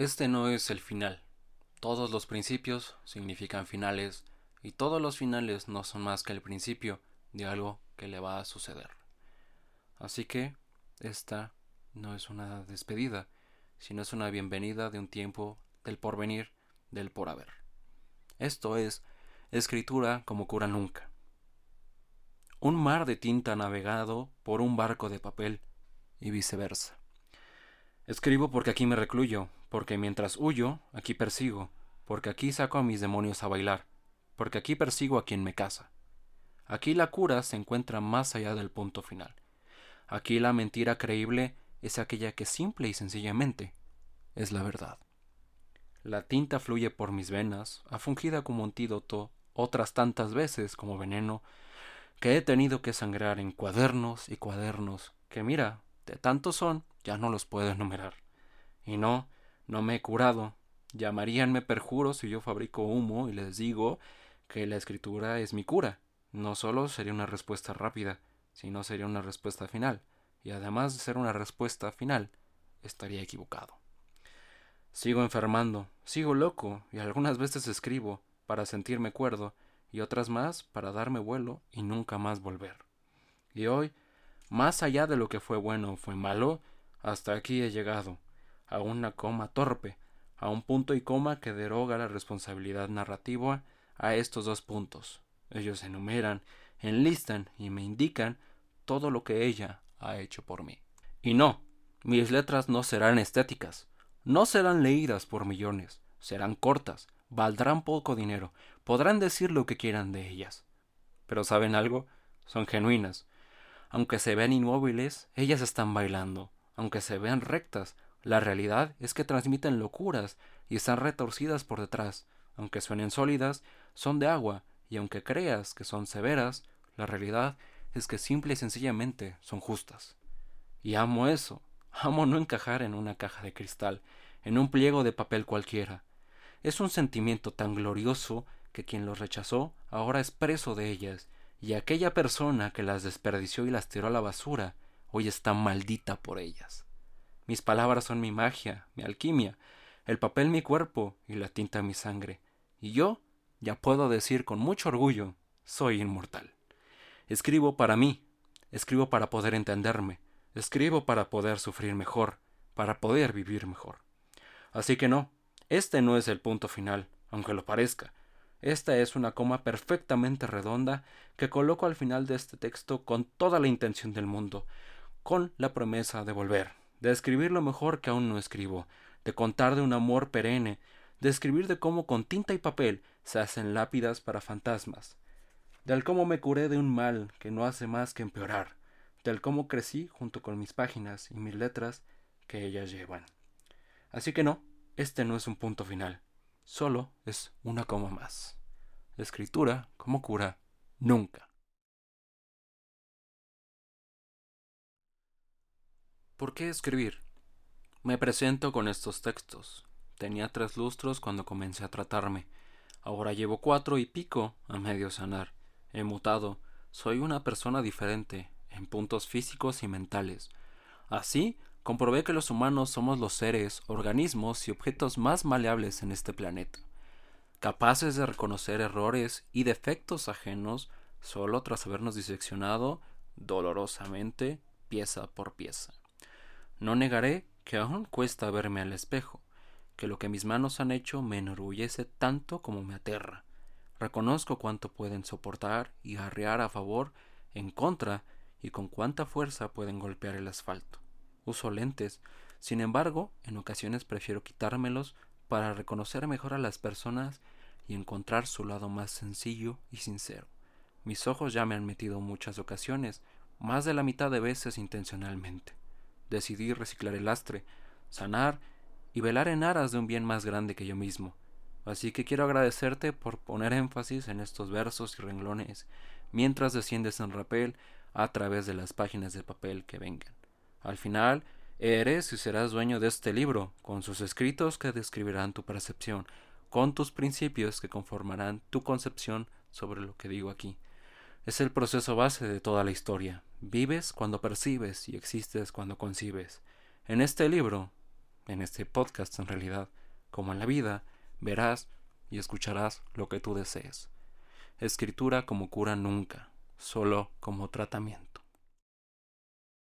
Este no es el final. Todos los principios significan finales y todos los finales no son más que el principio de algo que le va a suceder. Así que esta no es una despedida, sino es una bienvenida de un tiempo del porvenir, del por haber. Esto es escritura como cura nunca. Un mar de tinta navegado por un barco de papel y viceversa. Escribo porque aquí me recluyo, porque mientras huyo, aquí persigo, porque aquí saco a mis demonios a bailar, porque aquí persigo a quien me casa. Aquí la cura se encuentra más allá del punto final. Aquí la mentira creíble es aquella que simple y sencillamente es la verdad. La tinta fluye por mis venas, afungida como antídoto otras tantas veces como veneno, que he tenido que sangrar en cuadernos y cuadernos, que mira, de tantos son, ya no los puedo enumerar. Y no, no me he curado. Llamaríanme perjuro si yo fabrico humo y les digo que la escritura es mi cura. No solo sería una respuesta rápida, sino sería una respuesta final. Y además de ser una respuesta final, estaría equivocado. Sigo enfermando, sigo loco, y algunas veces escribo para sentirme cuerdo, y otras más para darme vuelo y nunca más volver. Y hoy, más allá de lo que fue bueno o fue malo, hasta aquí he llegado, a una coma torpe, a un punto y coma que deroga la responsabilidad narrativa a estos dos puntos. Ellos enumeran, enlistan y me indican todo lo que ella ha hecho por mí. Y no, mis letras no serán estéticas, no serán leídas por millones, serán cortas, valdrán poco dinero, podrán decir lo que quieran de ellas. Pero ¿saben algo? Son genuinas. Aunque se vean inmóviles, ellas están bailando. Aunque se vean rectas, la realidad es que transmiten locuras y están retorcidas por detrás. Aunque suenen sólidas, son de agua, y aunque creas que son severas, la realidad es que simple y sencillamente son justas. Y amo eso. Amo no encajar en una caja de cristal, en un pliego de papel cualquiera. Es un sentimiento tan glorioso que quien los rechazó ahora es preso de ellas, y aquella persona que las desperdició y las tiró a la basura hoy está maldita por ellas. Mis palabras son mi magia, mi alquimia, el papel mi cuerpo y la tinta mi sangre. Y yo ya puedo decir con mucho orgullo, soy inmortal. Escribo para mí, escribo para poder entenderme, escribo para poder sufrir mejor, para poder vivir mejor. Así que no, este no es el punto final, aunque lo parezca. Esta es una coma perfectamente redonda que coloco al final de este texto con toda la intención del mundo, con la promesa de volver de escribir lo mejor que aún no escribo, de contar de un amor perenne, de escribir de cómo con tinta y papel se hacen lápidas para fantasmas, del cómo me curé de un mal que no hace más que empeorar, del cómo crecí junto con mis páginas y mis letras que ellas llevan. Así que no, este no es un punto final, solo es una coma más. escritura, como cura, nunca. ¿Por qué escribir? Me presento con estos textos. Tenía tres lustros cuando comencé a tratarme. Ahora llevo cuatro y pico a medio sanar. He mutado. Soy una persona diferente en puntos físicos y mentales. Así, comprobé que los humanos somos los seres, organismos y objetos más maleables en este planeta, capaces de reconocer errores y defectos ajenos solo tras habernos diseccionado dolorosamente pieza por pieza. No negaré que aún cuesta verme al espejo, que lo que mis manos han hecho me enorgullece tanto como me aterra. Reconozco cuánto pueden soportar y arrear a favor, en contra, y con cuánta fuerza pueden golpear el asfalto. Uso lentes, sin embargo, en ocasiones prefiero quitármelos para reconocer mejor a las personas y encontrar su lado más sencillo y sincero. Mis ojos ya me han metido muchas ocasiones, más de la mitad de veces intencionalmente decidí reciclar el lastre, sanar y velar en aras de un bien más grande que yo mismo. Así que quiero agradecerte por poner énfasis en estos versos y renglones mientras desciendes en rapel a través de las páginas de papel que vengan. Al final, eres y serás dueño de este libro, con sus escritos que describirán tu percepción, con tus principios que conformarán tu concepción sobre lo que digo aquí. Es el proceso base de toda la historia. Vives cuando percibes y existes cuando concibes. En este libro en este podcast en realidad, como en la vida, verás y escucharás lo que tú desees. Escritura como cura nunca, solo como tratamiento.